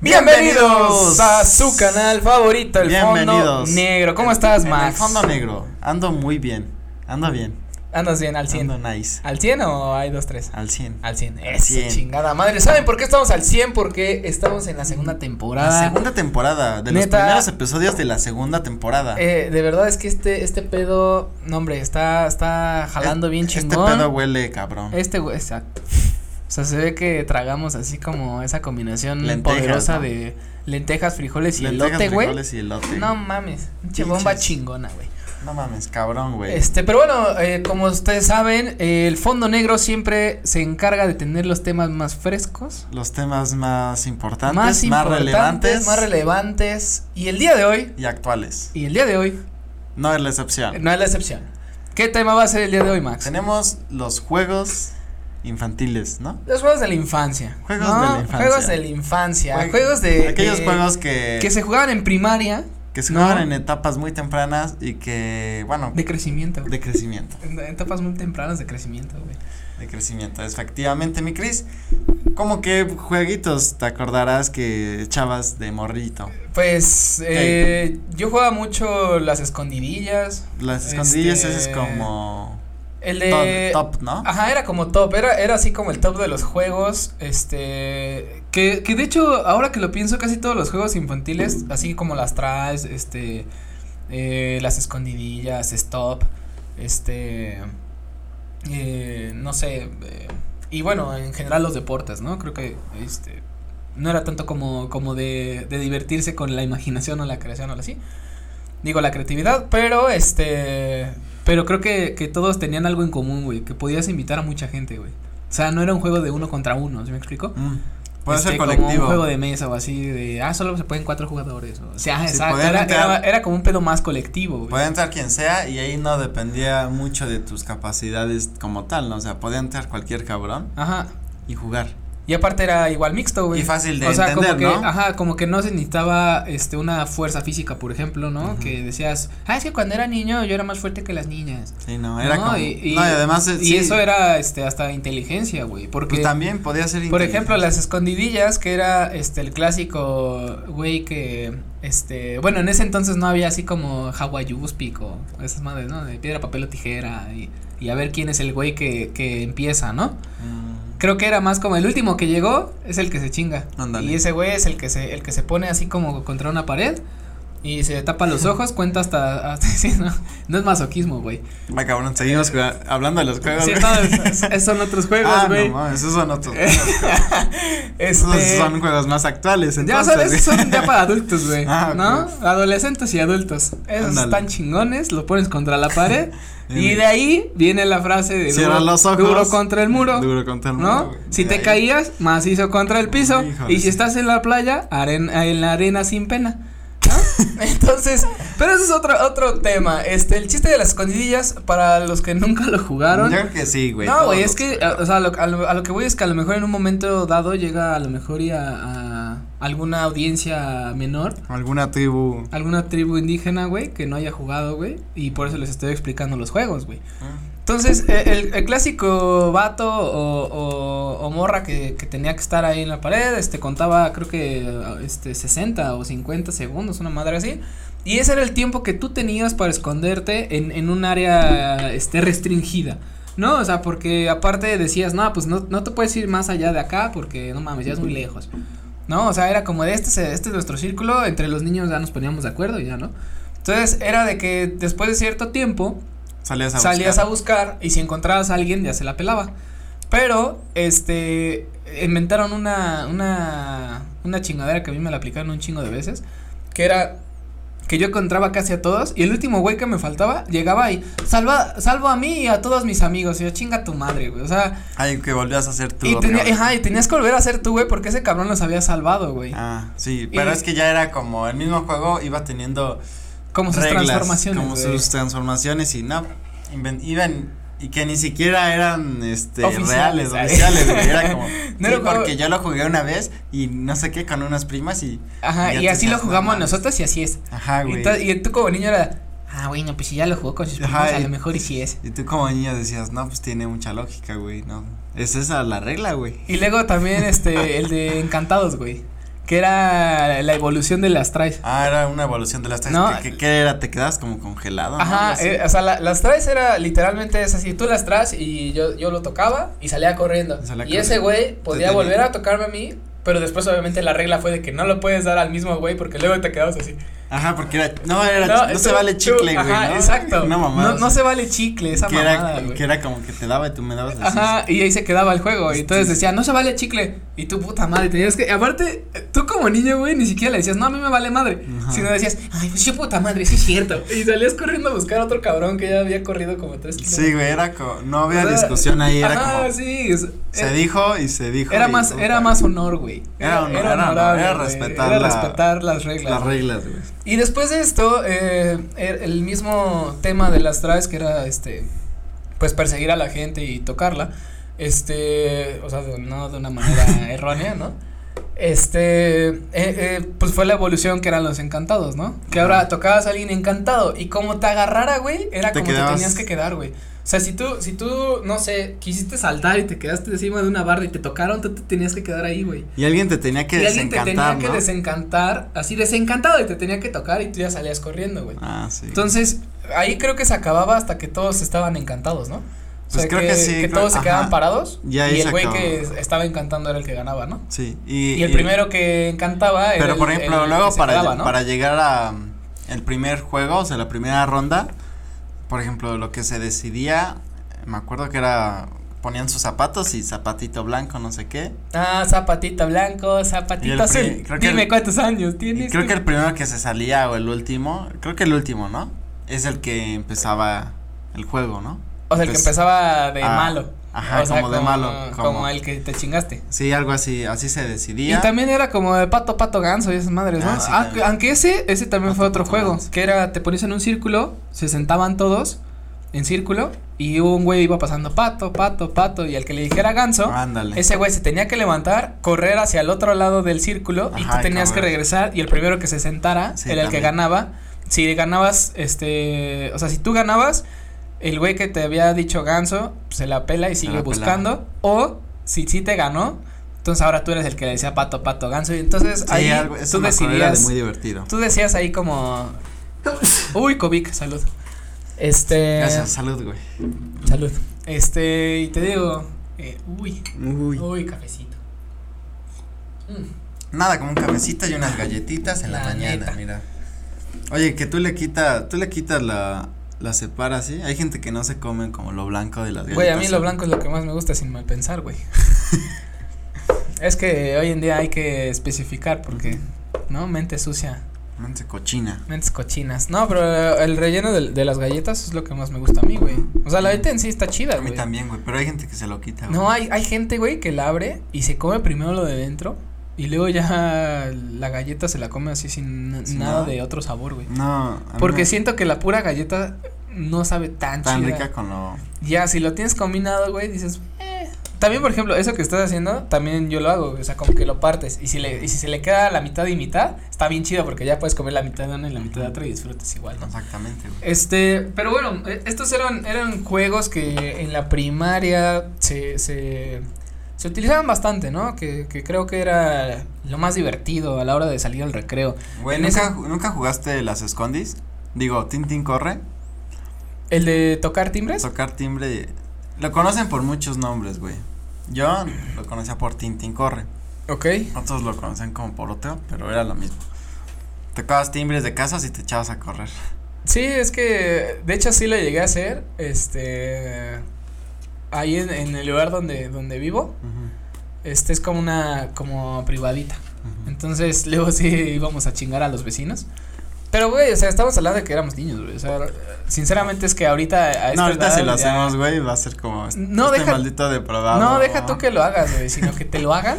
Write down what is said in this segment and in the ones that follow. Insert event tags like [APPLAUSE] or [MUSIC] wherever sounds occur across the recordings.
Bienvenidos a su canal favorito, el Fondo Bienvenidos. Negro. ¿Cómo estás, En Max? el fondo negro. Ando muy bien. Ando bien. Andas bien, al 100. Ando nice. ¿Al 100 o hay dos, tres? Al 100. Al 100. Al Esa 100. chingada madre. ¿Saben por qué estamos al 100? Porque estamos en la segunda temporada. La segunda temporada. De Neta. los primeros episodios de la segunda temporada. Eh, de verdad es que este, este pedo, no hombre, está, está jalando bien Este chingón. pedo huele cabrón. Este güey, exacto. O sea, se ve que tragamos así como esa combinación Lentejas, poderosa ¿no? de lentejas, frijoles y Lentejas, elote, güey. frijoles y elote. No mames, pinche bomba chingona, güey. No mames, cabrón, güey. Este, pero bueno, eh, como ustedes saben, eh, el Fondo Negro siempre se encarga de tener los temas más frescos, Los temas más importantes, más más, importantes, relevantes. más relevantes. Y el día de hoy, y actuales. y el día de hoy, No es la excepción. no es la excepción. ¿Qué tema va a ser el día de hoy, Max? Tenemos los juegos infantiles, ¿no? Los juegos de la infancia. Juegos ¿no? de la infancia. Juegos de la infancia. Jue- juegos de. Aquellos de- juegos que. que se jugaban en primaria que se ¿no? juegan en etapas muy tempranas y que, bueno, de crecimiento. de crecimiento. [LAUGHS] En etapas muy tempranas de crecimiento, güey. De crecimiento, efectivamente, mi Cris. ¿Cómo que jueguitos te acordarás que echabas de morrito? Pues eh, yo jugaba mucho las escondidillas. Las escondillas, Este, ese es como. El de. top, top, ¿no? Ajá, era como top, era, era así como el top de los juegos, este, que, que de hecho, ahora que lo pienso, casi todos los juegos infantiles, así como las traes, este, eh, las escondidillas, stop, este, eh, no sé, eh, y bueno, en general los deportes, ¿no? Creo que, este, no era tanto como, como de, de divertirse con la imaginación o la creación o así, digo, la creatividad, pero este, pero creo que, que todos tenían algo en común, güey, que podías invitar a mucha gente, güey. O sea, no era un juego de uno contra uno, ¿sí me explico? Mm, Puede Este, ser Como colectivo. un juego de mesa o así, de, ah, solo se pueden cuatro jugadores. O sea, Sí, exacto, era, entrar- era, era como un pedo más colectivo, güey. Puede entrar quien sea y ahí no dependía mucho de tus capacidades como tal, ¿no? O sea, podía entrar cualquier cabrón Ajá. y jugar. Y aparte era igual mixto, güey. Y fácil de o sea, entender, como que, ¿no? ajá, como que no se necesitaba, este, una fuerza física, por ejemplo, ¿no? Que decías, ah, es que cuando era niño yo era más fuerte que las niñas. Sí, no, era No, como. y, y- no, y además. eh, y sí, eso era, este, hasta inteligencia, güey, porque. Pues también podía ser Por ejemplo, las escondidillas, que era este el clásico güey que este, bueno, en ese entonces no había así como Hawaiiuspic o esas madres, ¿no? De piedra, papel o tijera y, y a ver quién es el güey que, que empieza, ¿no? Mm, Creo que era más como el último que llegó es el que se chinga. Y ese güey es el que se el que se pone así como contra una pared y se tapa los [LAUGHS] ojos, cuenta hasta, hasta [LAUGHS] sí, no, no es masoquismo, güey. Va, cabrón, seguimos jugando- hablando de los juegos. Sí, no, [LAUGHS] es- son otros juegos, ah, güey. no, mames, esos son otros. Esos este son juegos más actuales, Ya entonces. son, esos son ya para adultos, güey. Ah, ¿No? ok. Adolescentes y adultos. Esos Ándale. están chingones, lo pones contra la pared. y de ahí viene la frase de Cierra duro, los ojos. duro contra el muro. Duro contra el muro, ¿No? güey. Si te ahí- caías, macizo contra el piso. Híjole, y si sí. estás en la playa, arena, en la arena sin pena. [LAUGHS] Entonces, pero ese es otro, otro tema. Este, el chiste de las escondidillas, para los que nunca lo jugaron. Yo creo que sí, güey. No, güey, es que, a- o sea, a lo, a lo- a lo que voy es que a lo mejor en un momento dado llega a lo mejor y a, a alguna audiencia menor, Alguna tribu. alguna tribu indígena, güey, que no haya jugado, güey, y por eso les estoy explicando los juegos, güey. Ah, Entonces, eh, el, clásico vato o, morra que, tenía que estar ahí en la pared, este, contaba creo que, este, 60 o 50 segundos, una madre así. Y ese era el tiempo que tú tenías para esconderte en, un área, este, restringida. ¿No? O sea, porque aparte decías, no, pues no, no te puedes ir más allá de acá porque, no mames, ya es muy lejos. ¿No? O sea, era como de este, es- este es nuestro círculo, entre los niños ya nos poníamos de acuerdo y ya, ¿no? Entonces, era de que después de cierto tiempo, Salías a salías buscar. a buscar y si encontrabas a alguien ya se la pelaba. Pero, este, inventaron una, una, una chingadera que a mí me la aplicaron un chingo de veces, que era que yo encontraba casi a todos y el último güey que me faltaba llegaba y salva, salvo a mí y a todos mis amigos y yo chinga tu madre, güey, o sea, Ay, que volvías a hacer tú. y, tenía, ajá, y tenías que volver a ser tú, güey, porque ese cabrón los había salvado, güey, Ah, sí, pero Y- es que ya era como el mismo juego iba teniendo como sus reglas, transformaciones, como sus transformaciones y no iban y que ni siquiera eran este Oficiales, reales, oficiales, güey, era como [LAUGHS] No sí, porque yo lo jugué una vez y no sé qué con unas primas y Ajá, y así lo jugamos nosotros y así es. ajá, güey. y tú como niño era, ah, bueno, pues si ya lo jugó con sus primos, Ajá, a lo mejor y sí es. Y tú como niño decías, "No, pues tiene mucha lógica, güey, no. Es esa la regla, güey." Y luego también este, el de Encantados, güey. Que era la evolución de las traes. Ah, era una evolución de las traes. No. ¿Qué, qué, qué era? ¿Te quedas como congelado? Ajá, eh, o sea, la- las traes era literalmente es así, tú las traes y yo, yo lo tocaba y salía corriendo. Salía y ese güey podía volver a tocarme a mí, pero después obviamente la regla fue de que no lo puedes dar al mismo güey porque luego te quedabas así. Ajá, porque era. No, era. No, tú- se vale chicle, güey. Ajá, ¿no? exacto. Una mamada. no, no se vale chicle, esa que mamada, era, que era como que te daba y tú me dabas así. Ajá, y ahí se quedaba el juego. Y Sí, entonces sí. decía, no se vale chicle. Y tú, puta madre, tenías que. Aparte, tú como niño, güey, ni siquiera le decías, no, a mí me vale madre. Ajá. Sino decías, ay, pues yo, puta madre, sí es cierto. [LAUGHS] Y salías corriendo a buscar a otro cabrón que ya había corrido como tres kilómetros. Sí, güey, era como. No había O sea, discusión ahí, era ajá, como. sí. es- Se eh, dijo y se dijo. Era más, puta, era más honor, güey. Era honor, era honorable, era respetar era la- respetar las reglas. Las reglas, güey. Y después de esto, eh, er- el mismo tema de las traes que era este, pues perseguir a la gente y tocarla, este, o sea, no de una manera [LAUGHS] errónea, ¿no? Este, eh, eh, pues fue la evolución que eran los encantados, ¿no? Que ahora tocabas a alguien encantado y como te agarrara, güey, era Te como quedabas- te tenías que quedar, güey. O sea, si tú, si tú, no sé, quisiste saltar y te quedaste encima de una barra y te tocaron, tú te tenías que quedar ahí, güey. Y alguien te tenía que Y alguien te desencantar, tenía que desencantar, así desencantado y te tenía que tocar y tú ya salías corriendo, güey. Ah, sí. Entonces, ahí creo que se acababa hasta que todos estaban encantados, ¿no? O Pues sea, creo que sí, creo- todos se quedaban parados Y el güey que estaba encantando era el que ganaba, ¿no? Sí. Y, Y el primero que encantaba era Pero por ejemplo, el luego que para, quedaba, ¿no? para llegar a um, el primer juego, o sea, la primera ronda, por ejemplo, lo que se decidía, me acuerdo que era ponían sus zapatos y zapatito blanco, no sé qué. Ah, zapatito blanco, zapatito azul. Dime el- cuántos años tienes. creo que el primero que se salía o el último, creo que el último, ¿no? Es el que empezaba el juego, ¿no? O sea, el que pues, empezaba de ah, malo. Ajá, O sea, como de malo, Como, como- el que te chingaste. Sí, algo así, así se decidía. Y también era como de pato, pato, ganso y esas madres, ¿no? Ah, sí, Ah, aunque ese, ese también Pato, fue otro pato, juego, ganso. que era, te ponías en un círculo, se sentaban todos en círculo y un güey iba pasando pato, pato, pato y al que le dijera ganso, Ándale. ese güey se tenía que levantar, correr hacia el otro lado del círculo y tú tenías que regresar y el primero que se sentara Sí, era el que ganaba. Si ganabas, este, o sea, si tú ganabas, el güey que te había dicho ganso, pues, se la pela y sigue la buscando. O si sí te ganó, entonces ahora tú eres el que le decía pato, pato, ganso. Y entonces Sí, ahí algo, eso tú era de decidías, muy divertido. tú decías ahí como, [LAUGHS] uy, Kovic, salud. Este, Gracias, salud, güey. salud. Este, y te digo, eh, uy, Uy. uy, cafecito. Mm. Nada, como un cafecito y unas galletitas en la, La mañana, neta. mira. Oye, que tú le quitas, tú le quitas la, la separas, ¿sí? Hay gente que no se comen como lo blanco de las galletas. Güey, a mí lo blanco es lo que más me gusta sin mal pensar, güey. [LAUGHS] es que hoy en día hay que especificar porque, ¿no? Mente sucia, Mente cochina. mentes cochinas. No, pero el relleno de, de las galletas es lo que más me gusta a mí, güey. O sea, la galleta en sí está chida, A mí güey. también, güey, pero hay gente que se lo quita, güey. No, hay, hay gente, güey, que la abre y se come primero lo de dentro y luego ya la galleta se la come así sin, na- Sin nada nada. de otro sabor, güey. No, Porque me- siento que la pura galleta no sabe tan, tan chida. rica con lo Ya, si lo tienes combinado, güey, dices, eh. También, por ejemplo, eso que estás haciendo, también yo lo hago, o sea, como que lo partes. Y si le, y si se le queda la mitad y mitad, está bien chido porque ya puedes comer la mitad de una y la mitad de otra y disfrutas igual, ¿no? exactamente, güey. Este, pero bueno, eh, estos eran, eran juegos que en la primaria se, se, se utilizaban bastante, ¿no? Que, que creo que era lo más divertido a la hora de salir al recreo. Güey, ¿nunca, ¿nunca jugaste las escondis? Digo, Tintín corre, El de tocar timbres. tocar timbre. Lo conocen por muchos nombres, güey. Yo lo conocía por Tintín corre. Ok. Otros lo conocen como por otro, pero era lo mismo. Tocabas timbres de casas y te echabas a correr. Sí, es que de hecho sí lo llegué a hacer, este, ahí en, en el lugar donde, donde vivo, este es como una, como privadita, entonces [LAUGHS] luego sí íbamos a chingar a los vecinos, pero güey, o sea, estamos hablando de que éramos niños, güey, o sea, sinceramente es que ahorita a No, ahorita si lo hacemos, güey, va a ser como este, No, este deja- maldito depravado. No, deja tú que lo hagas, güey, sino que te lo hagan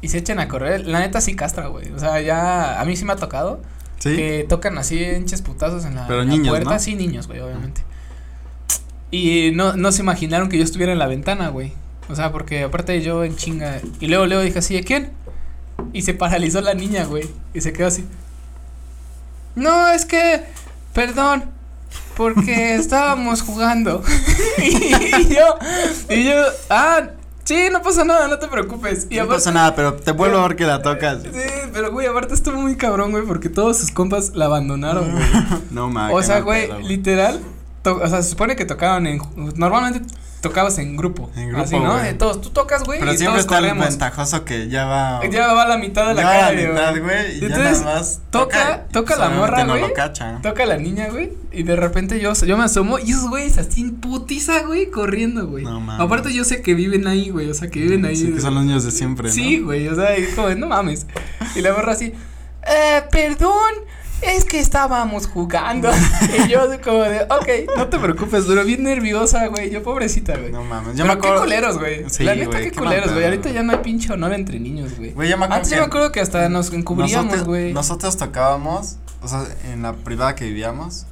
y se echen a correr, la neta sí castra, güey, o sea, ya, a mí sí me ha tocado, ¿Sí? que tocan así hinches putazos en la, Pero en la niños, puerta, ¿no? sí, niños, güey, obviamente. Y no, no se imaginaron que yo estuviera en la ventana, güey. O sea, porque aparte yo en chinga. Y luego, luego dije así, ¿de quién? Y se paralizó la niña, güey. Y se quedó así. No, es que, perdón, porque [LAUGHS] estábamos jugando. [LAUGHS] y yo, y yo, ah, Sí, no pasa nada, no te preocupes. Y no pasa nada, pero te vuelvo a ver que la tocas. Sí, pero güey, aparte estuvo muy cabrón, güey, porque todos sus compas la abandonaron, güey. [LAUGHS] no mames. O sea, güey, literal, o sea, se supone que tocaban en normalmente tocabas en grupo. En grupo. Así, ¿no? De todos, tú tocas, güey. Pero y siempre está el ventajoso que ya va. Ya va a la mitad de la calle. Ya va a la mitad, güey. Y Entonces, ya nada más. Toca, toca, la morra, güey. toca la niña, güey. Y de repente yo, yo me asomo y esos güeyes así en putiza, güey, corriendo, güey. No mames. Aparte yo sé que viven ahí, güey. O sea, que viven ahí. Sí, que son los niños de siempre. Sí, güey. O sea, como, no mames. Y la morra así, eh, perdón es que estábamos jugando. [LAUGHS] y yo como de, ok, no te preocupes, pero bien nerviosa, güey. Yo pobrecita, güey. No mames, yo me acuerdo. Qué culeros, güey. Sí, La neta, qué, culeros, güey. Ahorita ya no hay pinche honor entre niños, güey. Güey, yo me acuerdo. Antes yo me acuerdo que hasta nos encubríamos, güey. Nosotros, tocábamos, o sea, en la privada que vivíamos.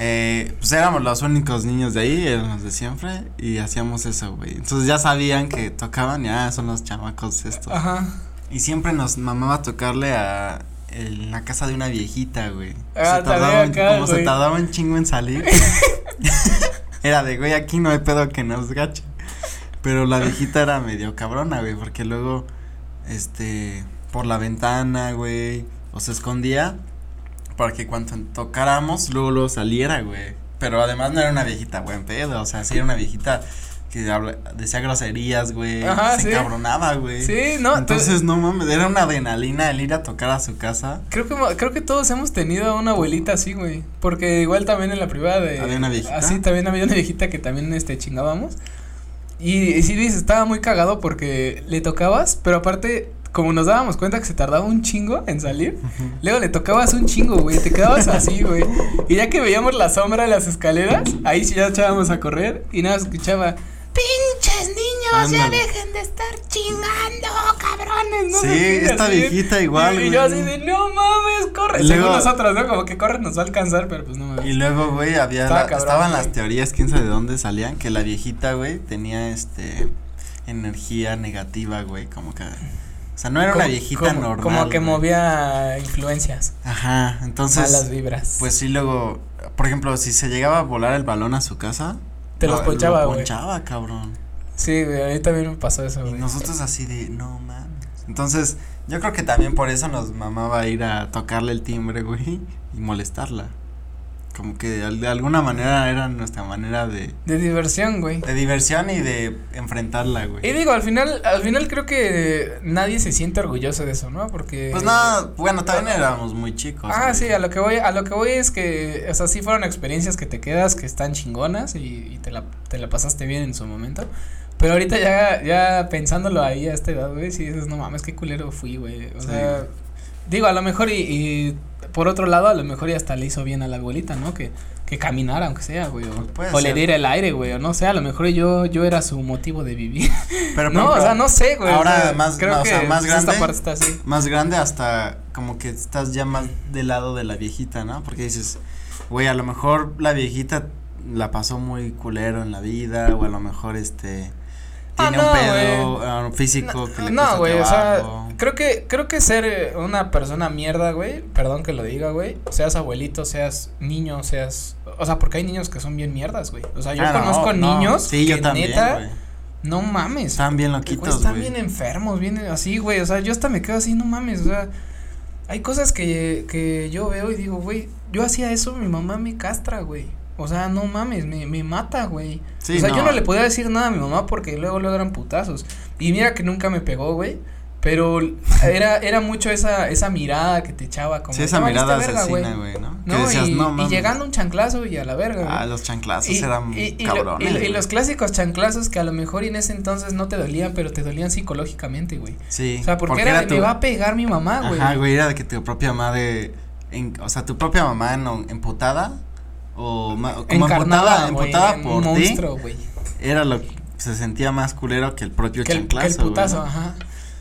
Eh, pues éramos los únicos niños de ahí, éramos los de siempre, y hacíamos eso, güey. Entonces ya sabían que tocaban, ya son los chamacos estos. Ajá. Y siempre nos mamaba tocarle a en la casa de una viejita, güey. Ah, se tardaba, como se tardaba un chingo en salir. [LAUGHS] era de, güey, aquí no hay pedo que nos gache. Pero la viejita era medio cabrona, güey, porque luego, este, por la ventana, güey, o se escondía para que cuando tocáramos, luego, luego saliera, güey. Pero además no era una viejita buen pedo, o sea, sí era una viejita que habla, decía groserías, güey. Se encabronaba, güey. Sí, no. Entonces, no mames, era una adrenalina el ir a tocar a su casa. Creo que, creo que todos hemos tenido una abuelita así, güey. Porque igual también en la privada de. Había una viejita. Así también había una viejita que también, este, chingábamos. Y, y sí, dices, estaba muy cagado porque le tocabas, pero aparte como nos dábamos cuenta que se tardaba un chingo en salir, luego le tocabas un chingo, güey, te quedabas así, güey. Y ya que veíamos la sombra de las escaleras, ahí sí ya echábamos a correr y nada, escuchaba, pinches niños, ya dejen de estar chingando, cabrones, ¿no? Sí, esta viejita igual, Y, yo así de, no mames, corre. Luego, Según nosotros, ¿no? Como que corre nos va a alcanzar, pero pues no mames. Y luego, güey, había, estaban las teorías, quién sabe de dónde salían, que la viejita, güey, tenía, este, energía negativa, güey, como que... O sea, no era una viejita normal. Como que movía influencias. Ajá, entonces. Malas vibras. Pues sí, luego, por ejemplo, si se llegaba a volar el balón a su casa, te los ponchaba, güey. ponchaba, cabrón. Sí, güey, a mí también me pasó eso, güey. Y nosotros así de, no mames. Entonces, yo creo que también por eso nos mamaba ir a tocarle el timbre, güey, y molestarla como que de, alguna manera era nuestra manera de de diversión, güey. De diversión y de enfrentarla, güey. Y digo, al final al final creo que nadie se siente orgulloso de eso, ¿no? Porque Pues no, bueno, también éramos muy chicos. Ah, sí, a lo que voy a lo que voy es que o sea, sí fueron experiencias que te quedas que están chingonas y, y te la te la pasaste bien en su momento. Pero ahorita ya ya pensándolo ahí a esta edad, güey, sí dices, no mames, qué culero fui, güey. O sea, digo, a lo mejor y, y por otro lado, a lo mejor ya hasta le hizo bien a la abuelita, ¿no? Que, que caminara, aunque sea, güey. O, pues o le diera el aire, güey. O no sé, a lo mejor yo, yo era su motivo de vivir. Pero, [LAUGHS] no, o sea, no sé, güey. Ahora más, creo que más grande. Esta parte está así. Más grande hasta como que estás ya más del lado de la viejita, ¿no? Porque dices, güey, a lo mejor la viejita la pasó muy culero en la vida, o a lo mejor este tiene ah, un pedo ah, físico que le No, güey, o sea, creo que creo que ser una persona mierda, güey, perdón que lo diga, güey, seas abuelito, seas niño, seas, o sea, porque hay niños que son bien mierdas, güey. O sea, yo ah, conozco niños sí, que yo también, neta no mames. Están bien loquitos, Están bien enfermos, bien así, güey, o sea, yo hasta me quedo así, no mames, o sea, hay cosas que que yo veo y digo, güey, yo hacía eso, mi mamá me castra, güey. O sea, no mames, me, me mata, güey. Sí, o sea, yo no le podía decir nada a mi mamá porque luego luego eran putazos. Y mira que nunca me pegó, güey. Pero [LAUGHS] era, era mucho esa, esa mirada que te echaba como. Sí, esa mirada asesina, güey, ¿no? No, decías, y, no y llegando un chanclazo y a la verga, Ah, los chanclazos eran y, cabrones. y, los clásicos chanclazos que a lo mejor en ese entonces no te dolían, pero te dolían psicológicamente, güey. Sí. O sea, porque, era, me va a pegar mi mamá, güey. Ajá, güey, era de que tu propia madre, en, o sea, tu propia mamá en, emputada o, como emputada, emputada por monstruo, ti, era lo que se sentía más culero que el propio que chanclazo, que el putazo, ajá.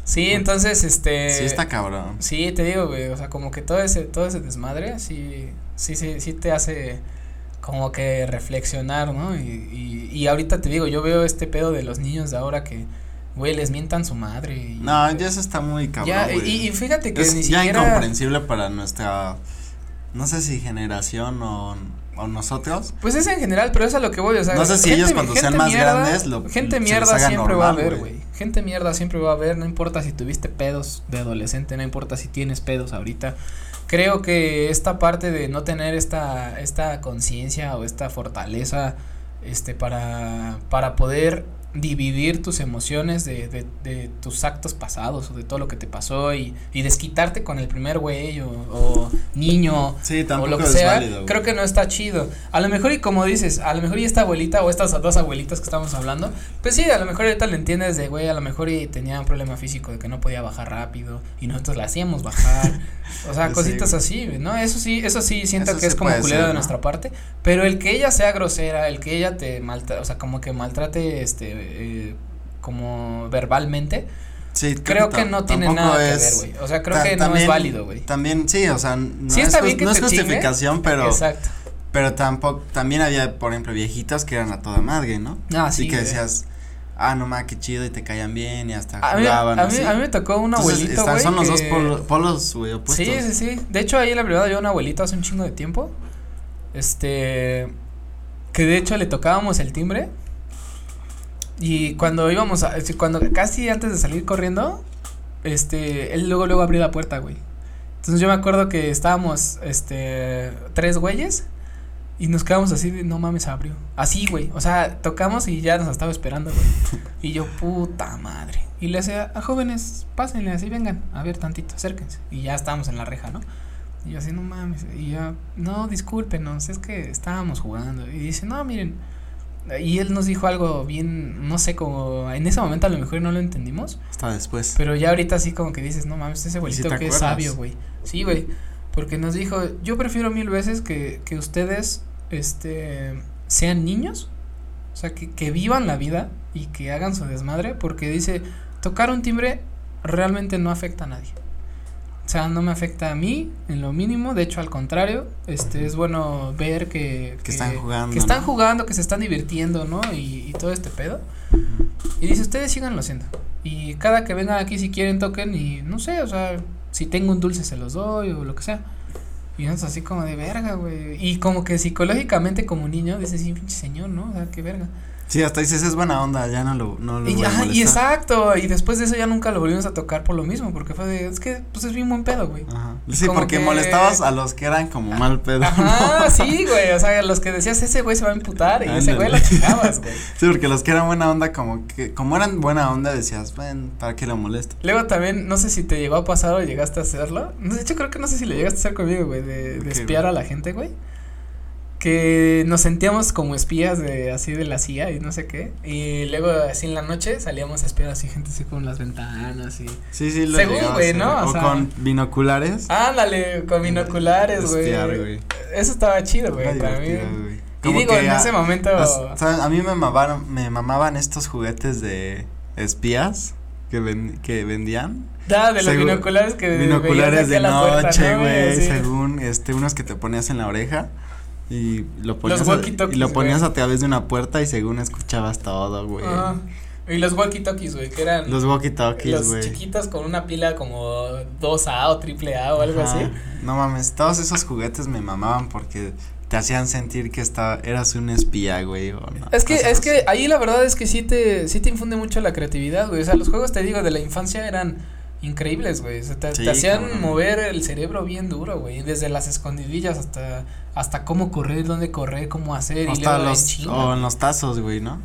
Sí, entonces, este. Sí, está cabrón. Sí, te digo, güey, o sea, como que todo ese, todo ese desmadre, sí, sí, sí, sí te hace como que reflexionar, ¿no? Y, y, y ahorita te digo, yo veo este pedo de los niños de ahora que, güey, les mientan su madre. Y, no, ya eso está muy cabrón, ya, y, y, fíjate que es ni ya incomprensible para nuestra, no sé si generación o o nosotros. Pues es en general, pero es a lo que voy, o sea. No sé si gente- ellos cuando sean más mierda- grandes lo- Gente mierda siempre va a haber, güey. güey. Gente mierda siempre va a haber, no importa si tuviste pedos de adolescente, no importa si tienes pedos ahorita. Creo que esta parte de no tener esta, esta conciencia o esta fortaleza, este, para, para poder dividir tus emociones de, de, de tus actos pasados o de todo lo que te pasó y, y desquitarte con el primer güey o, o niño Sí, o lo que sea, válido, creo que no está chido. A lo mejor y como dices, a lo mejor y esta abuelita o estas dos abuelitas que estamos hablando, pues sí, a lo mejor ahorita le entiendes de, güey, a lo mejor y tenía un problema físico de que no podía bajar rápido y nosotros la hacíamos bajar. o sea, [LAUGHS] Sí, cositas así, ¿no? Eso sí, eso sí siento Eso que es como culero de nuestra parte, pero el que ella sea grosera, el que ella te maltrate, o sea, como que maltrate, este, eh, como verbalmente, Sí, creo que no tiene nada que ver, güey. O sea, creo que no es válido, güey. También, sí, o sea, no, es, que no justificación, pero, Exacto. pero tampoco, también había, por ejemplo, viejitos que eran a toda madre, ¿no? Ah, Así sí. que güey. decías, ah, no mames, qué chido, y te caían bien, y hasta A mí, jugaban, a, mí, a mí me tocó un Entonces, abuelito, güey. son los dos que- polo- polos, güey, opuestos. Sí, sí, sí. De hecho, ahí en la privada yo un abuelito hace un chingo de tiempo. Este. Que de hecho le tocábamos el timbre. Y cuando íbamos a. este, Cuando casi antes de salir corriendo. Este. Él luego, luego abrió la puerta, güey. Entonces yo me acuerdo que estábamos. Este. Tres güeyes. Y nos quedamos así de, no mames, abrió. Así, güey. O sea, tocamos y ya nos estaba esperando, güey. [LAUGHS] Y yo, puta madre. Y le decía, a jóvenes, pásenle así, vengan, a ver tantito, acérquense. Y ya estábamos en la reja, ¿no? Y yo así, no mames. Y yo, no, discúlpenos, es que estábamos jugando. Y dice, no, miren. Y él nos dijo algo bien, no sé, como en ese momento a lo mejor no lo entendimos. Hasta después. Pero ya ahorita así como que dices, no mames, ese abuelito que es sabio, güey. Sí, güey. Porque nos dijo, yo prefiero mil veces que, que ustedes, este, sean niños. O sea, que, que vivan la vida y que hagan su desmadre. Porque dice, tocar un timbre realmente no afecta a nadie. O sea, no me afecta a mí en lo mínimo, de hecho al contrario, este es bueno ver que, Que están jugando, que están ¿no? jugando, que se están divirtiendo, ¿no? Y, y todo este pedo. Y dice, ustedes síganlo haciendo. Y cada que vengan aquí si quieren toquen y no sé, o sea, si tengo un dulce se los doy o lo que sea. Y es así como de verga, güey. Y como que psicológicamente como niño dices, sí, pinche señor, ¿no? O sea, qué verga. Sí, hasta dices, es buena onda, ya no lo, no lo Y, voy a ajá, y exacto, y después de eso ya nunca lo volvimos a tocar por lo mismo, porque fue de, es que, pues es bien buen pedo, güey. Ajá. Sí, como porque que- molestabas a los que eran como mal pedo. Ajá, ¿no? [LAUGHS] sí, güey, o sea, los que decías, ese güey se va a imputar, y ese güey lo chingabas, güey. [LAUGHS] Sí, porque los que eran buena onda, como que, como eran buena onda, decías, ven, ¿para qué lo molesto? Luego también, no sé si te llegó a pasar o llegaste a hacerlo. De hecho, creo que no sé si lo llegaste a hacer conmigo, güey, de, de ¿Qué, espiar güey? a la gente, güey. Que nos sentíamos como espías de así de la CIA y no sé qué. Y luego así en la noche salíamos a espiar así gente así con las ventanas y. Sí, sí, lo Según, güey, ¿no? O O, sea- con binoculares. Ándale, con binoculares, güey. Espiar, güey. Eso estaba chido, güey, para mí. güey. Y Como digo, que en a- ese momento. A mí me mamaban, me mamaban estos juguetes de espías que, ven, que vendían. Da, de los según- binoculares que binoculares de noche, ¿no, güey, Así. según este unos que te ponías en la oreja y lo ponías a- y lo ponías güey. a través de una puerta y según escuchabas todo, güey. Ajá. Y los walkie-talkies, güey, que eran. Los walkie-talkies, los güey. chiquitos con una pila como 2A o triple A o algo Ajá. así. No mames, todos esos juguetes me mamaban porque te hacían sentir que estaba, eras un espía, güey, o no. Es que, es que ahí la verdad es que sí te, sí te infunde mucho la creatividad, güey. O sea, los juegos, te digo, de la infancia eran increíbles, güey. O sea, te, Sí, te hacían cabrón. mover el cerebro bien duro, güey. Desde las escondidillas hasta, hasta cómo correr, dónde correr, cómo hacer. y Hasta luego los, chinga. o en los tazos, güey, ¿no?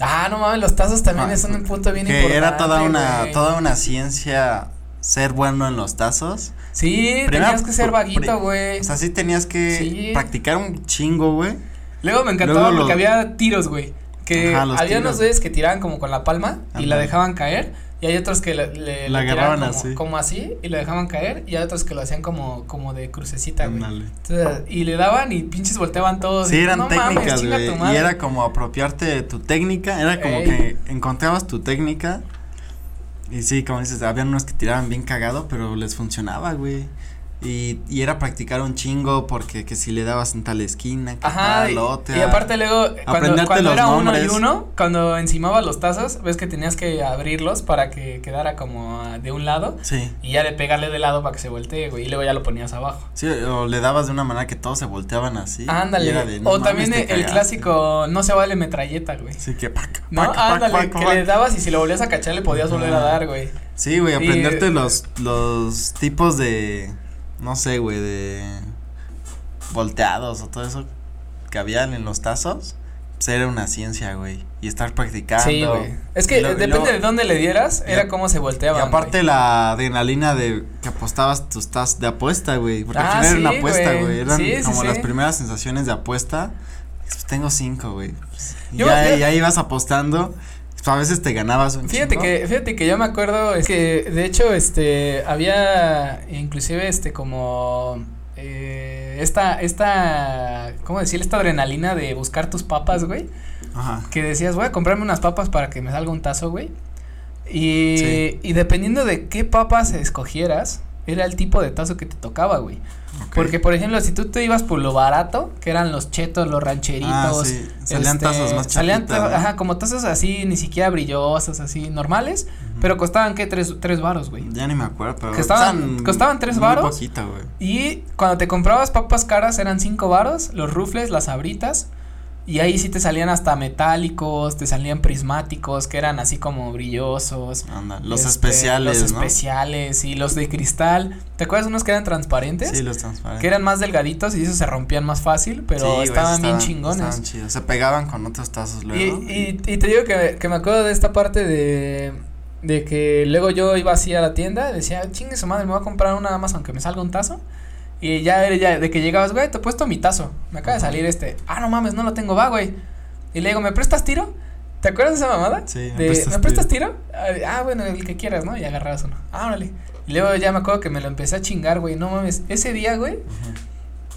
Ah, no mames, los tazos también Ah, son un punto bien que importante. era toda una, güey. toda una ciencia ser bueno en los tazos. Sí, Primero, tenías que ser vaguito, güey. O sea, sí tenías que Sí. practicar un chingo, güey. Luego me encantaba luego porque había tiros, güey. Que Ajá, había tiros. unos güeyes que tiraban como con la palma y la dejaban caer. Y hay otros que le, le- La agarraban como, así. como así y la dejaban caer. Y hay otros que lo hacían como, como de crucecita, güey. Entonces, y le daban y pinches volteaban todos. Sí, y, eran no técnicas, güey. Y era como apropiarte de tu técnica. Era como Ey. que encontrabas tu técnica. Y sí, como dices, habían unos que tiraban bien cagado, pero les funcionaba, güey. Y, y era practicar un chingo porque que si le dabas en tal esquina, que Ajá, tal y, otra. y aparte luego, cuando, era uno y uno, cuando encimabas los tazos, ves que tenías que abrirlos para que quedara como ah, de un lado Sí, y ya de pegarle de lado para que se voltee, güey, y luego ya lo ponías abajo. sí, o le dabas de una manera que todos se volteaban así. Ándale, era de, no o mames, también el cagaste. clásico, no se vale metralleta, güey. Sí, que pac, No, pac, ándale, pac, que le dabas y si lo volvías a cachar le podías volver a dar, güey. Sí, güey, Y- aprenderte los, los tipos de, no sé, güey, de volteados o todo eso que habían en los tazos, pues era una ciencia, güey, y estar practicando. Sí, güey. Es que Y lo- y depende de dónde le dieras, y era cómo se Y volteaban. aparte la adrenalina de que apostabas tus tazos de apuesta, güey, porque Ah, al final era una apuesta, güey. eran Sí, sí, como las primeras sensaciones de apuesta, pues, tengo cinco, güey, pues, y ya, y ahí ibas apostando, a veces te ganabas un Fíjate chingo. que, fíjate que yo me acuerdo, es que de hecho, este, había inclusive, este, como, eh, esta, esta, ¿cómo decir? Esta adrenalina de buscar tus papas, güey, Ajá, que decías, voy a comprarme unas papas para que me salga un tazo, güey, y, Sí. y dependiendo de qué papas escogieras, era el tipo de tazo que te tocaba, güey, porque, por ejemplo, si tú te ibas por lo barato, que eran los chetos, los rancheritos, Ah, sí, salían este, tazos más salían chapitas, ta- ¿no? ajá, como tazas así, ni siquiera brillosas, así, normales, pero costaban, ¿qué? Tres, tres varos, güey. Ya ni me acuerdo, pero Costaban- costaban, costaban tres varos. poquito, güey. Y cuando te comprabas papas caras eran cinco varos, los rufles, las abritas, y ahí sí te salían hasta metálicos, te salían prismáticos, que eran así como brillosos. Anda, los este, especiales, Los ¿no? especiales y los de cristal. ¿Te acuerdas unos que eran transparentes? Sí, los transparentes. que eran más delgaditos y esos se rompían más fácil, pero Sí, estaban, bien chingones. Estaban chidos, se pegaban con otros tazos Y, luego. y, y te digo que, que me acuerdo de esta parte de, de que luego yo iba así a la tienda, decía, chingue su madre, me voy a comprar una más aunque me salga un tazo. Y ya, de que llegabas, güey, te he puesto mi tazo, me acaba de salir este, ah, no mames, no lo tengo, va, güey. Y le digo, ¿me prestas tiro? ¿Te acuerdas de esa mamada? Sí, me De, prestas ¿me prestas tiro? Ah, bueno, el que quieras, ¿no? Y agarrabas uno. Ah, órale. Y luego ya me acuerdo que me lo empecé a chingar, güey, no mames, ese día, güey,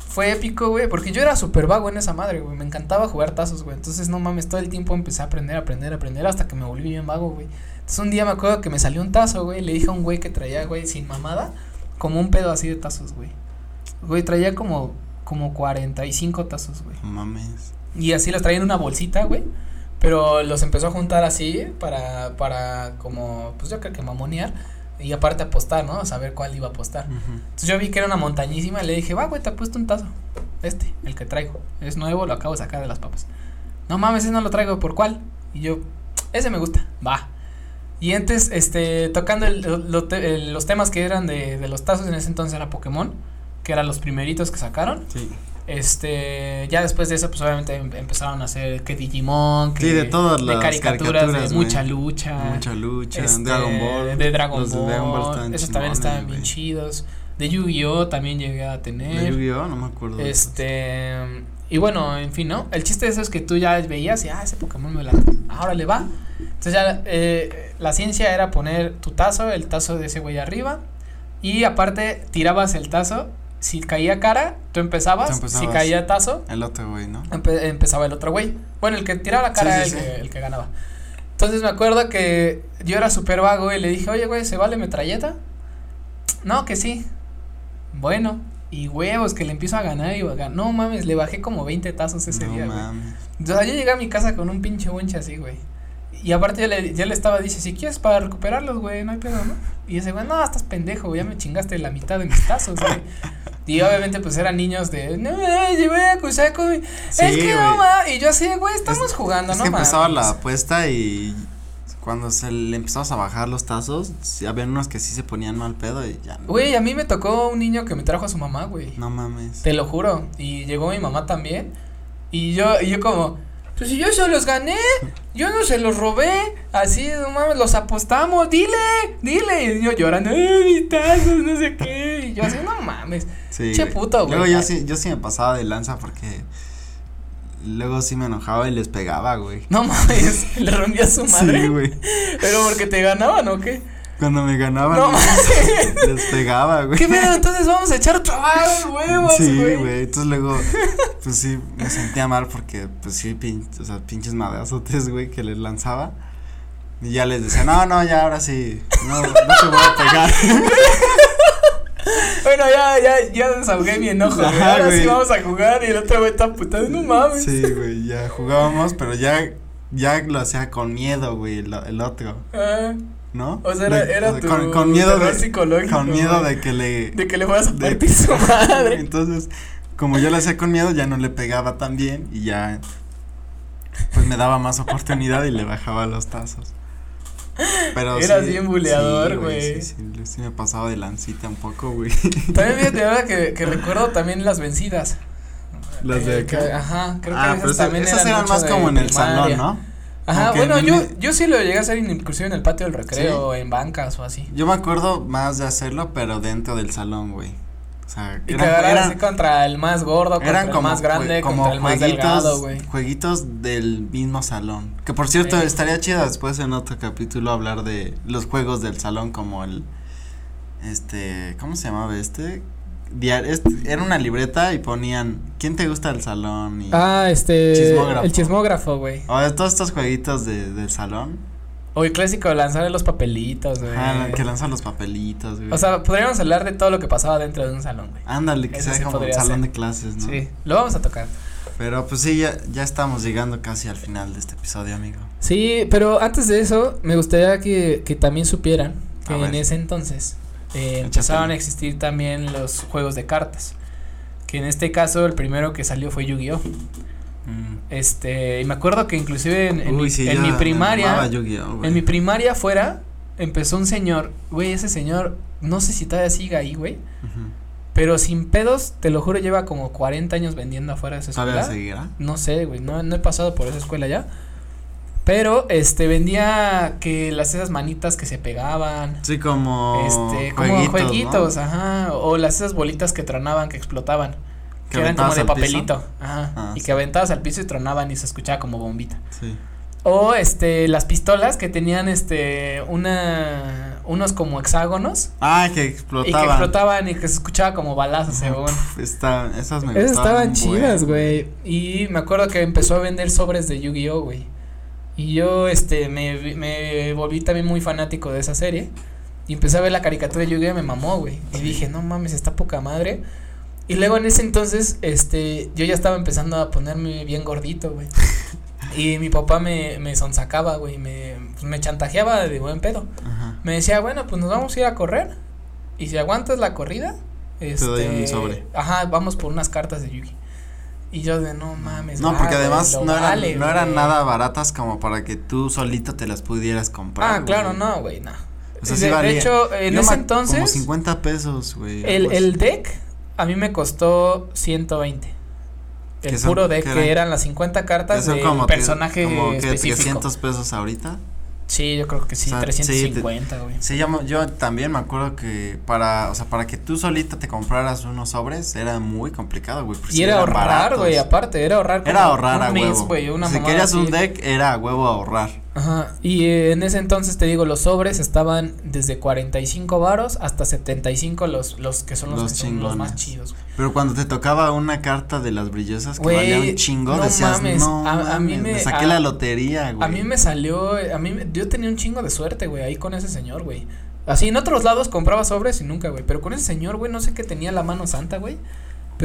fue épico, güey, porque yo era súper vago en esa madre, güey, me encantaba jugar tazos, güey, entonces no mames, todo el tiempo empecé a aprender, aprender, aprender, hasta que me volví bien vago, güey. Entonces un día me acuerdo que me salió un tazo, güey, le dije a un güey que traía, güey, sin mamada, como un pedo así de tazos, güey. Güey, traía como, como 45 tazos, güey. No mames. Y así los traía en una bolsita, güey. Pero los empezó a juntar así para, para como, pues yo creo que mamonear. Y aparte apostar, ¿no? Saber cuál iba a apostar. Entonces yo vi que era una montañísima y le dije, va, güey, te apuesto un tazo. Este, el que traigo. Es nuevo, lo acabo de sacar de las papas. No mames, ese no lo traigo, ¿por cuál? Y yo, ese me gusta, va. Y antes, este, tocando el- lo- te- el- los temas que eran de, de los tazos, en ese entonces era Pokémon, que eran los primeritos que sacaron. Sí. Este, ya después de eso, pues obviamente em- empezaron a hacer que Digimon, que Sí, de todas de las caricaturas, caricaturas, de mucha lucha. Mucha lucha, este, Dragon Ball. De Dragon los de Ball. Dragon Ball esos también estaban bien chidos. De Yu-Gi-Oh también llegué a De tener. Yu-Gi-Oh, no me acuerdo. de. Este, y bueno, en fin, ¿no? El chiste de eso es que tú ya veías y, ah, ese Pokémon me la. Ahora le va. Entonces ya eh, la ciencia era poner tu tazo, el tazo de ese güey arriba. Y aparte tirabas el tazo. Si caía cara, tú empezabas. Tú Si caía tazo, El otro güey, ¿no? empe- empezaba el otro güey. Bueno, el que tiraba la cara Sí, sí, era el, sí. Que, el que ganaba. Entonces me acuerdo que yo era súper vago y le dije, oye, güey, ¿se vale metralleta? No, que sí. Bueno, y huevos, que le empiezo a ganar y ganar. No mames, le bajé como 20 tazos ese no día, güey. mames. O sea, yo llegué a mi casa con un pinche bonche así, güey. Y aparte ya le, ya le estaba, dice, si quieres para recuperarlos, güey, no hay pedo, ¿no? Y ese güey, no, estás pendejo, güey, ya me chingaste la mitad de mis tazos, güey. [LAUGHS] Y obviamente, pues eran niños de, no, eh, llevé a Sí, es que no, ma. Y yo así, güey, estamos Es- jugando, Es ¿no? que empezaba la apuesta y cuando se le empezabas a bajar los tazos, sí, había unos que sí se ponían mal pedo y ya no. Güey, a mí me tocó un niño que me trajo a su mamá, güey. No mames. Te lo juro. Y llegó mi mamá también. Y yo, y yo como, pues si yo se los gané, yo no se los robé. Así, no mames, los apostamos, dile, dile. Y yo llorando, eh, tazos, no sé qué. Y yo así, no mames. Sí. Che puto, güey. Luego yo sí, yo sí me pasaba de lanza porque luego sí me enojaba y les pegaba, güey. No mames, [LAUGHS] le rompía su madre. Sí, güey. Pero porque te ganaban o qué. Cuando me ganaban No les [LAUGHS] pegaba, güey. ¿Qué pedo? Entonces vamos a echar trabajo, huevos, Sí, güey. güey. Entonces luego, pues sí, me sentía mal porque, pues sí, pin, o sea, pinches madrazotes, güey, que les lanzaba. Y ya les decía, no, no, ya ahora sí, no, no te voy a pegar. [LAUGHS] Bueno, ya, ya, ya desahogué mi enojo, güey. Ahora sí vamos a jugar y el otro güey está putado, no mames. Sí, güey, ya jugábamos, pero ya, ya lo hacía con miedo, güey, el, el otro, Ah, ¿no? o sea, era, De- era tu con, con miedo de, psicológico. con miedo de que le, de que le fueras a de- partir su [LAUGHS] madre. Entonces, como yo lo hacía con miedo, ya no le pegaba tan bien y ya, pues me daba más oportunidad y le bajaba los tazos. Pero [LAUGHS] Eras sí, bien buleador, sí, güey. Sí, sí, sí me pasaba de lancita un poco, güey. También fíjate ahora que, que [LAUGHS] recuerdo también las vencidas. Las de Eh, que- acá. ajá, creo ah, que pero esas esa- también esas eran, más como en el primaria. salón, ¿no? Ajá, bueno, en yo, yo sí lo llegué a hacer inclusive en el patio del recreo, en bancas o así. Yo me acuerdo más de hacerlo, pero dentro del salón, güey. O sea, Y eran- que eran- así contra el más gordo, contra eran el como más grande, como contra el más delgado, güey. jueguitos del mismo salón. Que por cierto, Sí. estaría chido después en otro capítulo hablar de los juegos del salón como el este, ¿cómo se llamaba este? Era una libreta y ponían ¿quién te gusta del salón? y Ah, este. Chismógrafo. El chismógrafo, güey. o de todos estos jueguitos de, del salón. O el clásico de lanzar los papelitos, güey. Ajá, que lanzan los papelitos, güey. O sea, podríamos hablar de todo lo que pasaba dentro de un salón, güey. Ándale, que ese sea sí como un salón ser. de clases, ¿no? Sí, lo vamos a tocar. Pero pues sí, ya, ya estamos llegando casi al final de este episodio, amigo. Sí, pero antes de eso, me gustaría que, que también supieran que en ese entonces eh, empezaron a existir también los juegos de cartas. Que en este caso el primero que salió fue Yu-Gi-Oh! Mm. Este, y me acuerdo que inclusive en, en Uy, mi, sí, en ya mi me primaria, en mi primaria afuera, empezó un señor, güey, ese señor, no sé si todavía siga ahí, güey, pero sin pedos, te lo juro, lleva como 40 años vendiendo afuera de esa ¿Todavía escuela. seguirá? No sé, güey, no, no he pasado por esa escuela ya. Pero, este, vendía que las esas manitas que se pegaban. Sí, como este, como jueguitos, jueguitos, ¿no? ajá. O las esas bolitas que tronaban, que explotaban. Que, eran como de piso. papelito. Ajá. Ah, y sí. que aventabas al piso y tronaban y se escuchaba como bombita. Sí. O este, las pistolas que tenían este, una, unos como hexágonos. Ah, que Y explotaban. que explotaban y que se escuchaba como balazos, según. esas me Esas estaban chidas, güey. Y me acuerdo que empezó a vender sobres de Yu-Gi-Oh, güey. Y yo, este, me, me volví también muy fanático de esa serie. Y empecé a ver la caricatura de Yu-Gi-Oh y me mamó, güey. Y dije, no mames, está poca madre. Y luego en ese entonces, este, yo ya estaba empezando a ponerme bien gordito, güey. [LAUGHS] y mi papá me, me sonsacaba, güey. Me, pues, me chantajeaba de buen pedo. Ajá. Me decía, bueno, pues nos vamos a ir a correr. Y si aguantas la corrida, este. doy un sobre. Ajá, vamos por unas cartas de Yugi. Y yo de no mames. No, porque además no, eran, vale, no eran güey". nada baratas como para que tú solito te las pudieras comprar. Ah, claro, güey. no, güey, no. O sea, de, sí de valía. hecho, en Yo ese entonces, Como 50 pesos, güey. el, el deck a mí me costó 120. El son- puro deck que eran- las 50 Que cartas que- personaje como que específico. 300 pesos ahorita. Sí, yo creo que sí, O sea, sí, 350, güey. Sí, yo, yo también me acuerdo que para, o sea, para que tú solita te compraras unos sobres era muy complicado, güey. Y era ahorrar, güey, aparte, era ahorrar Era ahorrar a un mes, huevo. güey, una si querías un deck, era a huevo ahorrar. Ajá, y eh, en ese entonces te digo, los sobres estaban desde 45 varos hasta 75 los, los que son los, Los que son los más chidos, güey. Pero cuando te tocaba una carta de las brillosas que Güey, valía un chingo, no decías, mames, no, a- a mí me- saqué a- la lotería, güey. A mí me salió, a mí, yo tenía un chingo de suerte, güey, ahí con ese señor, güey. Así en otros lados compraba sobres y nunca, güey, pero con ese señor, güey, no sé qué tenía la mano santa, güey.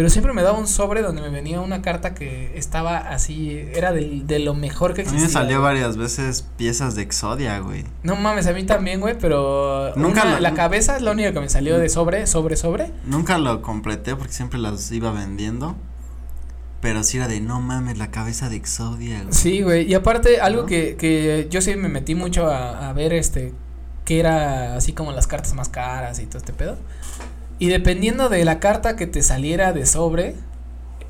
Pero siempre me daba un sobre donde me venía una carta que estaba así, era del- de, lo mejor que A mí existía. me salió güey. varias veces piezas de Exodia, güey. No mames, a mí también, güey, pero Nunca una- lo- la cabeza es lo único que me salió de sobre, sobre, sobre. Nunca lo completé porque siempre las iba vendiendo. Pero sí era de, no mames, la cabeza de Exodia, güey. Sí, güey, y aparte algo ¿No? que, que yo sí me metí mucho a, a ver, este, que era así como las cartas más caras y todo este pedo. Y dependiendo de la carta que te saliera de sobre,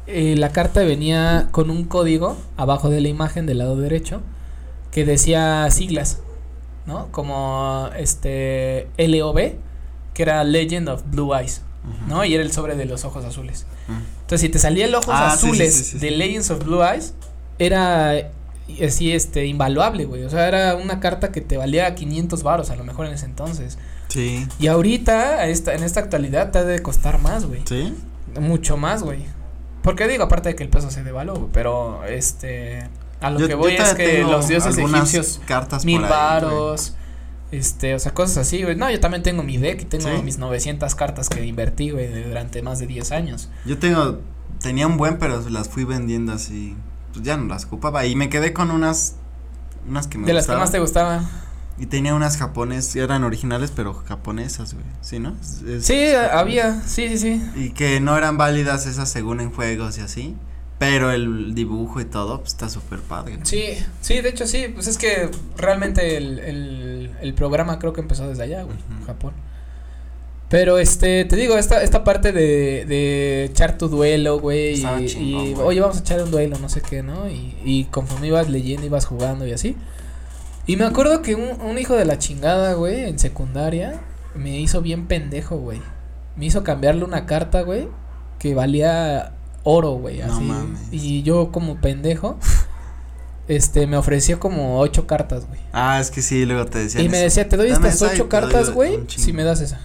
eh, la carta venía con un código abajo de la imagen del lado derecho que decía siglas, ¿no? Como este LOB, que era Legend of Blue Eyes. ¿no? Y era el sobre de los ojos azules. Entonces, si te salía el ojos Ah, sí, azules sí, sí, de. Legends of Blue Eyes, era eh, así, este, invaluable, güey. O sea, era una carta que te valía 500 varos a lo mejor en ese entonces. Sí. Y ahorita, esta, en esta actualidad, te ha de costar más, güey. ¿Sí? Mucho más, güey. Porque digo, aparte de que el peso se devaluó, güey, pero este, a lo Yo- que voy es que los dioses egipcios, cartas mil por ahí, güey. varos, Este, o sea, cosas así, güey. No, yo también tengo mi deck y tengo ¿Sí? mis 900 cartas que invertí, güey, durante más de 10 años. Yo tengo, tenía un buen, pero las fui vendiendo así, pues ya no las ocupaba y me quedé con unas, unas que me de las que más te gustaban. Y tenía unas japonesas, eran originales, pero japonesas, güey, ¿sí, no? Es- es- Sí, había, sí, sí, sí. Y que no eran válidas esas según en juegos y así, pero el dibujo y todo, pues está súper padre. Sí, sí, de hecho sí, pues es que realmente el, el, el programa creo que empezó desde allá, güey, Ujú. Japón. Pero este, te digo, esta, esta parte de, de echar tu duelo, güey, y, chingón, y, güey. oye, vamos a echar un duelo, no sé qué, ¿no? Y, y conforme ibas leyendo, ibas jugando y así. Y me acuerdo que un, un hijo de la chingada, güey, en secundaria, me hizo bien pendejo, güey. Me hizo cambiarle una carta, güey, que valía oro, güey, No así. mames. Y yo como pendejo, este, me ofreció como ocho cartas, güey. Ah, es que sí, luego te decían Y me decía, te doy estas ocho cartas, güey, si me das esa.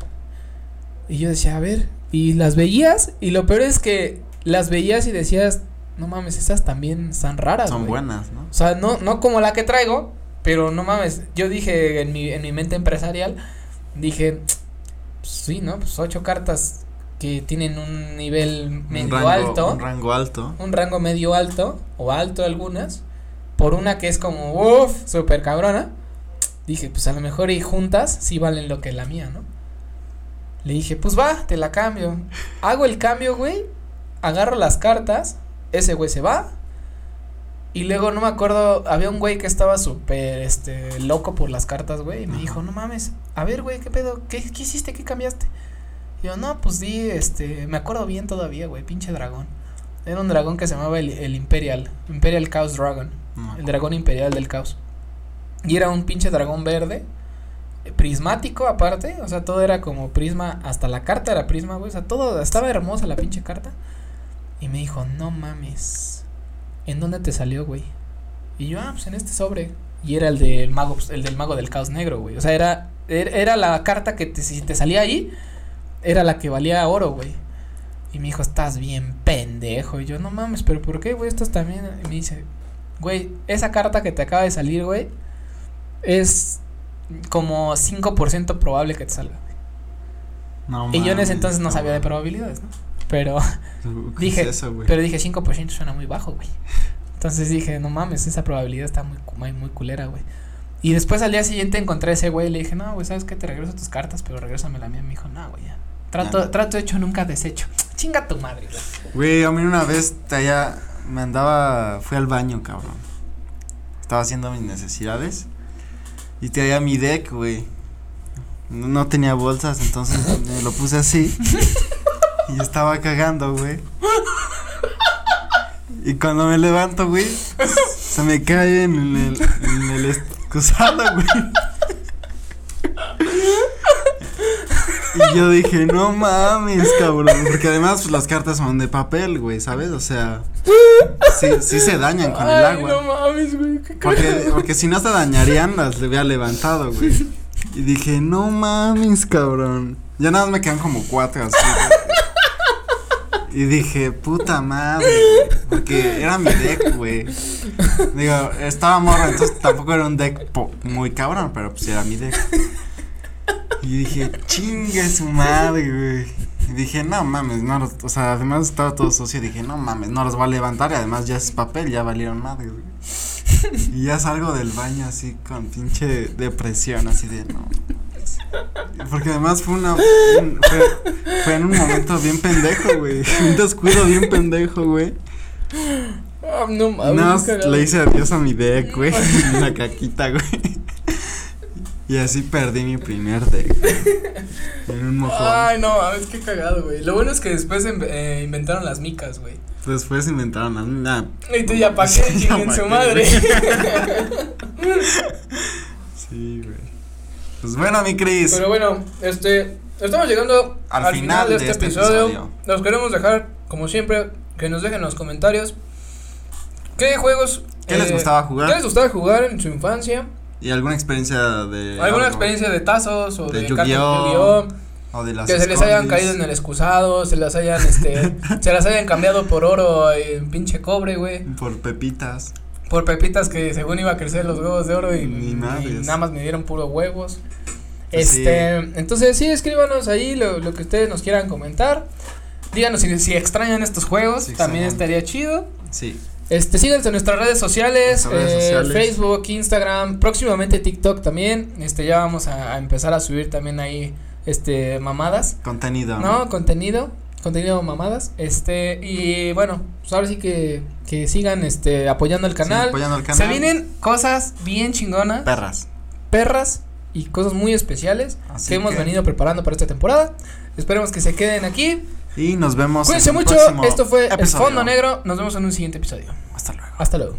Y yo decía, a ver, y las veías, y lo peor es que las veías y decías, no mames, estas también están raras, Son güey". buenas, ¿no? O sea, no, no como la que traigo, pero no mames, yo dije en mi, en mi mente empresarial, dije, pues sí, ¿no? Pues ocho cartas que tienen un nivel medio un rango, alto, Un rango alto. un rango medio alto, o alto algunas, por una que es como, uff, súper cabrona, dije, pues a lo mejor y juntas sí valen lo que la mía, ¿no? Le dije, pues va, te la cambio. Hago el cambio, güey, agarro las cartas, ese güey se va, y luego no me acuerdo, había un güey que estaba súper, este, loco por las cartas, güey, y me dijo, no mames, a ver, güey, ¿qué pedo? ¿Qué, qué hiciste? ¿Qué cambiaste? Y yo, no, pues di, este, me acuerdo bien todavía, güey, pinche dragón. Era un dragón que se llamaba el, el Imperial, Imperial Chaos Dragon, No, el dragón imperial del caos. Y era un pinche dragón verde, prismático aparte, o sea, todo era como prisma, hasta la carta era prisma, güey, o sea, todo, estaba hermosa la pinche carta. Y me dijo, no mames, ¿en dónde te salió, güey? Y yo, ah, pues en este sobre. Y era el del mago, pues, el del mago del caos negro, güey. O sea, era, er- era la carta que te, si te salía ahí, era la que valía oro, güey. Y me dijo, estás bien pendejo. Y yo, no mames, pero ¿por qué, güey? Estás también. Y me dice, güey, esa carta que te acaba de salir, güey, es como 5% probable que te salga. no y yo en ese entonces no sabía de probabilidades, ¿no? Pero, ¿Qué [LAUGHS] dije, es eso, pero dije 5% suena muy bajo, güey. Entonces dije, no mames, esa probabilidad está muy, muy, muy culera, güey. Y después al día siguiente encontré a ese güey y le dije, no, güey, ¿sabes qué? Te regreso tus cartas, pero regrésame la mía. Me dijo, no, güey, ya. Trato, trato hecho, nunca deshecho. Chinga tu madre, güey. Güey, a mí una vez te allá me andaba, fui al baño, cabrón. Estaba haciendo mis necesidades y traía mi deck, güey. No, no tenía bolsas, entonces [LAUGHS] me lo puse así [LAUGHS] y estaba cagando, güey. Y cuando me levanto, güey, se me cae en el, en el excusado, güey. Y yo dije, no mames, cabrón. Porque además, pues las cartas son de papel, güey, ¿sabes? O sea, sí, sí se dañan con el agua. no mames, güey. qué Porque, porque si no se dañarían, las le hubiera levantado, güey. Y dije, no mames, cabrón. Ya nada más me quedan como cuatro así. güey. Y dije, puta madre. Porque era mi deck, güey. Digo, estaba morro, entonces tampoco era un deck muy cabrón, pero pues era mi deck. Y dije, chingue su madre, güey. Y dije, no mames, no los, o sea, además estaba todo sucio. Dije, no mames, no los voy a levantar. Y además ya es papel, ya valieron madre, güey. Y ya salgo del baño así con pinche depresión, así de no. Porque además fue una. un- fue, fue en un momento bien pendejo, güey. Un descuido bien pendejo, güey. Ah, no mames. cagado. le hice adiós a mi deck, güey. [LAUGHS] Una caquita, güey. Y así perdí mi primer deck. En un mojón. Ay, no mames, qué cagado, güey. Lo bueno es que después em- eh, inventaron las micas, güey. Después inventaron las. Nah, Y tú ya pa' qué, Ya [LAUGHS] chinguen pa' su madre. [LAUGHS] sí, güey. Pues bueno, mi Cris. Pero bueno, este, estamos llegando Al final de de este, este episodio. episodio. Nos queremos dejar, como siempre, que nos dejen en los comentarios qué juegos. ¿Qué les gustaba jugar? ¿Qué les gustaba jugar en su infancia? ¿Y alguna experiencia de. ¿Alguna algo? experiencia de tazos o De de, Yu-Gi-Oh! O de las Que se les hayan caído en el excusado, se las hayan, este, [LAUGHS] se las hayan cambiado por oro en pinche cobre, güey. Por pepitas. Por pepitas que según iba a crecer los huevos de oro y, nada más me dieron puro huevos. Pues este, entonces sí, escríbanos ahí lo, lo que ustedes nos quieran comentar. Díganos si, si extrañan estos juegos, también estaría chido. Sí. Este, síganos en nuestras redes sociales, Nuestras redes eh, sociales. Facebook, Instagram, próximamente TikTok también. Este, ya vamos a, a empezar a subir también ahí, este, mamadas, Contenido. ¿no? Contenido, contenido mamadas. Este, y bueno, pues ahora sí que, que sigan, este, apoyando el Sí, canal. apoyando el canal. Se vienen cosas bien chingonas, Perras. perras y cosas muy especiales Así que hemos que- venido preparando para esta temporada. Esperemos que se queden aquí. Y nos vemos. Cuídense en el mucho. Esto fue El. Fondo Negro. Nos vemos en un siguiente episodio. Hasta luego. Hasta luego.